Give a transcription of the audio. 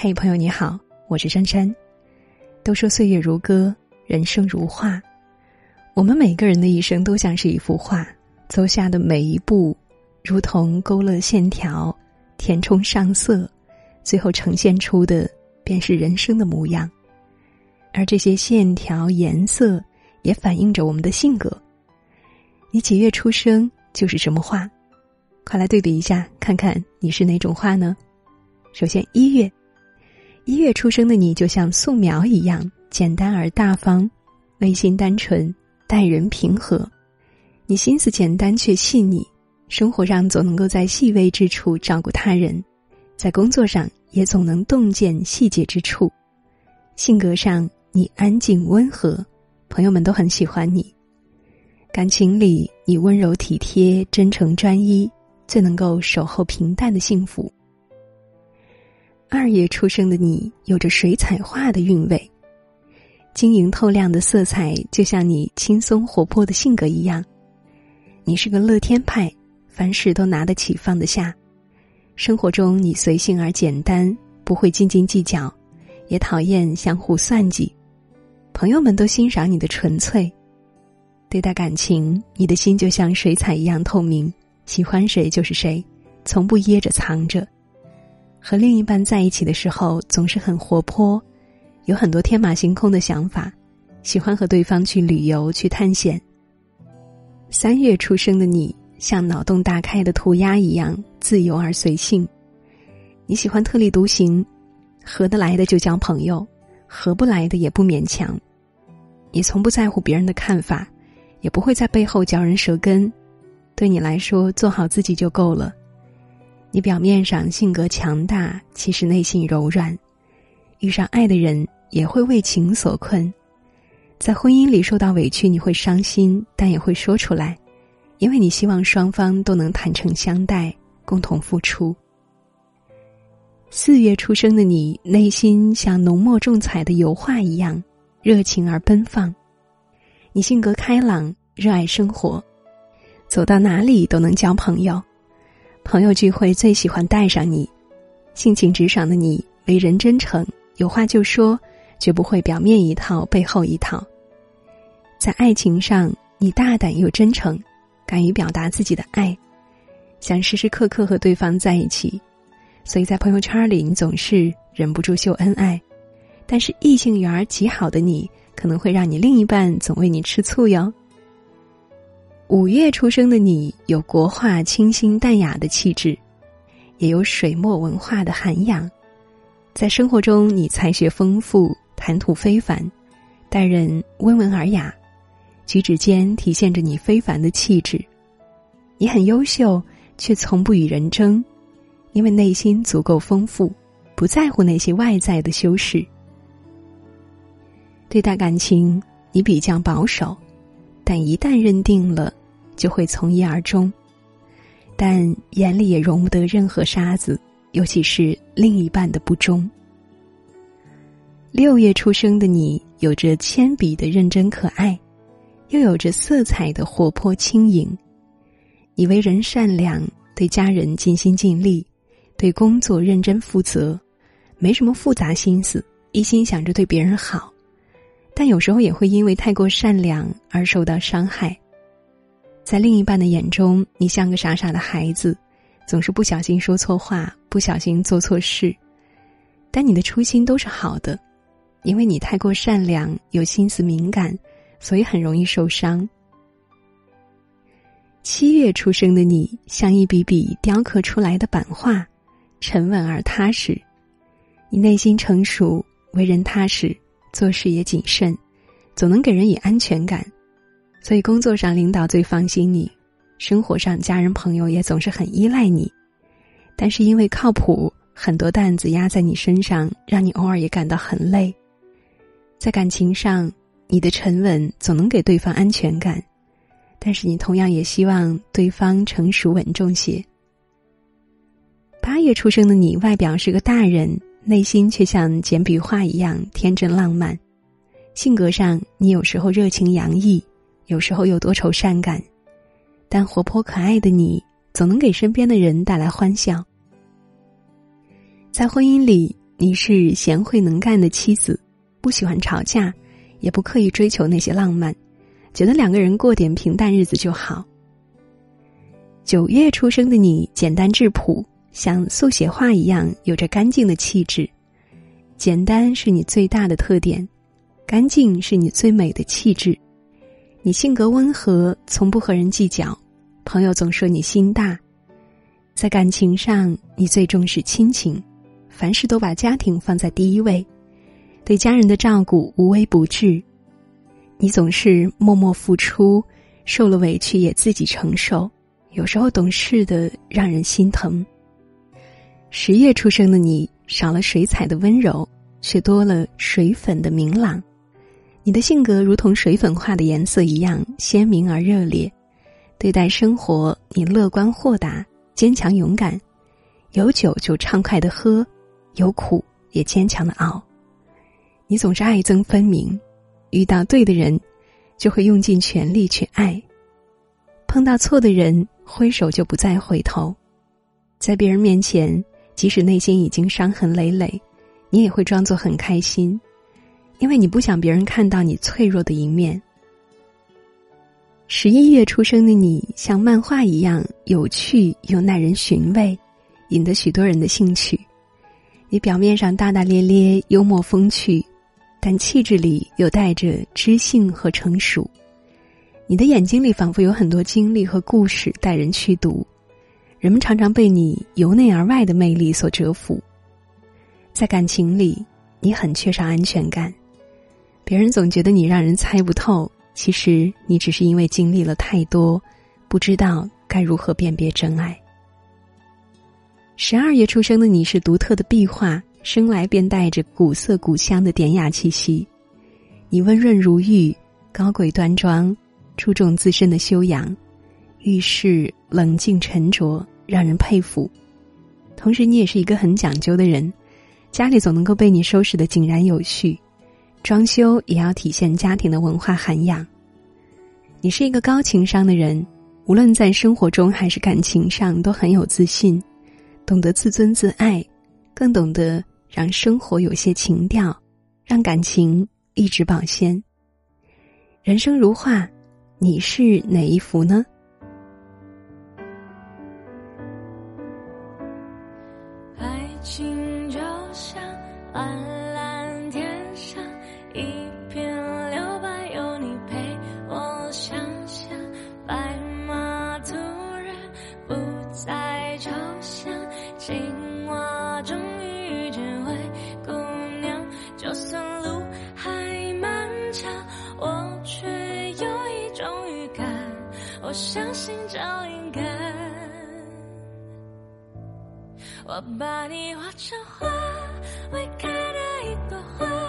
嘿，朋友你好，我是珊珊。都说岁月如歌，人生如画。我们每个人的一生都像是一幅画，走下的每一步，如同勾勒线条，填充上色，最后呈现出的便是人生的模样。而这些线条、颜色，也反映着我们的性格。你几月出生，就是什么画。快来对比一下，看看你是哪种画呢？首先，一月。一月出生的你，就像素描一样简单而大方，内心单纯，待人平和。你心思简单却细腻，生活上总能够在细微之处照顾他人，在工作上也总能洞见细节之处。性格上，你安静温和，朋友们都很喜欢你。感情里，你温柔体贴、真诚专一，最能够守候平淡的幸福。二月出生的你，有着水彩画的韵味，晶莹透亮的色彩，就像你轻松活泼的性格一样。你是个乐天派，凡事都拿得起放得下。生活中你随性而简单，不会斤斤计较，也讨厌相互算计。朋友们都欣赏你的纯粹。对待感情，你的心就像水彩一样透明，喜欢谁就是谁，从不掖着藏着。和另一半在一起的时候，总是很活泼，有很多天马行空的想法，喜欢和对方去旅游、去探险。三月出生的你，像脑洞大开的涂鸦一样自由而随性。你喜欢特立独行，合得来的就交朋友，合不来的也不勉强。你从不在乎别人的看法，也不会在背后嚼人舌根。对你来说，做好自己就够了。你表面上性格强大，其实内心柔软。遇上爱的人，也会为情所困。在婚姻里受到委屈，你会伤心，但也会说出来，因为你希望双方都能坦诚相待，共同付出。四月出生的你，内心像浓墨重彩的油画一样，热情而奔放。你性格开朗，热爱生活，走到哪里都能交朋友。朋友聚会最喜欢带上你，性情直爽的你，为人真诚，有话就说，绝不会表面一套背后一套。在爱情上，你大胆又真诚，敢于表达自己的爱，想时时刻刻和对方在一起，所以在朋友圈里，你总是忍不住秀恩爱。但是异性缘极好的你，可能会让你另一半总为你吃醋哟。五月出生的你，有国画清新淡雅的气质，也有水墨文化的涵养。在生活中，你才学丰富，谈吐非凡，待人温文尔雅，举止间体现着你非凡的气质。你很优秀，却从不与人争，因为内心足够丰富，不在乎那些外在的修饰。对待感情，你比较保守，但一旦认定了。就会从一而终，但眼里也容不得任何沙子，尤其是另一半的不忠。六月出生的你，有着铅笔的认真可爱，又有着色彩的活泼轻盈。你为人善良，对家人尽心尽力，对工作认真负责，没什么复杂心思，一心想着对别人好，但有时候也会因为太过善良而受到伤害。在另一半的眼中，你像个傻傻的孩子，总是不小心说错话，不小心做错事。但你的初心都是好的，因为你太过善良，有心思敏感，所以很容易受伤。七月出生的你，像一笔笔雕刻出来的版画，沉稳而踏实。你内心成熟，为人踏实，做事也谨慎，总能给人以安全感。所以，工作上领导最放心你，生活上家人朋友也总是很依赖你。但是因为靠谱，很多担子压在你身上，让你偶尔也感到很累。在感情上，你的沉稳总能给对方安全感，但是你同样也希望对方成熟稳重些。八月出生的你，外表是个大人，内心却像简笔画一样天真浪漫。性格上，你有时候热情洋溢。有时候又多愁善感，但活泼可爱的你总能给身边的人带来欢笑。在婚姻里，你是贤惠能干的妻子，不喜欢吵架，也不刻意追求那些浪漫，觉得两个人过点平淡日子就好。九月出生的你，简单质朴，像速写画一样，有着干净的气质。简单是你最大的特点，干净是你最美的气质。你性格温和，从不和人计较，朋友总说你心大。在感情上，你最重视亲情，凡事都把家庭放在第一位，对家人的照顾无微不至。你总是默默付出，受了委屈也自己承受。有时候懂事的让人心疼。十月出生的你，少了水彩的温柔，却多了水粉的明朗。你的性格如同水粉画的颜色一样鲜明而热烈。对待生活，你乐观豁达、坚强勇敢。有酒就畅快的喝，有苦也坚强的熬。你总是爱憎分明，遇到对的人，就会用尽全力去爱。碰到错的人。挥手就不再回头，在别人面前，即使内心已经伤痕累累，你也会装作很开心，因为你不想别人看到你脆弱的一面。十一月出生的你，像漫画一样有趣又耐人寻味，引得许多人的兴趣。你表面上大大咧咧、幽默风趣，但气质里又带着知性和成熟。你的眼睛里仿佛有很多经历和故事待人去读，人们常常被你由内而外的魅力所折服。在感情里，你很缺少安全感，别人总觉得你让人猜不透，其实你只是因为经历了太多，不知道该如何辨别真爱。十二月出生的你是独特的壁画，生来便带着古色古香的典雅气息，你温润如玉，高贵端庄。注重自身的修养，遇事冷静沉着，让人佩服。同时，你也是一个很讲究的人，家里总能够被你收拾的井然有序，装修也要体现家庭的文化涵养。你是一个高情商的人，无论在生活中还是感情上都很有自信，懂得自尊自爱，更懂得让生活有些情调，让感情一直保鲜。人生如画。你是哪一幅呢？我把你画成花，未开的一朵花。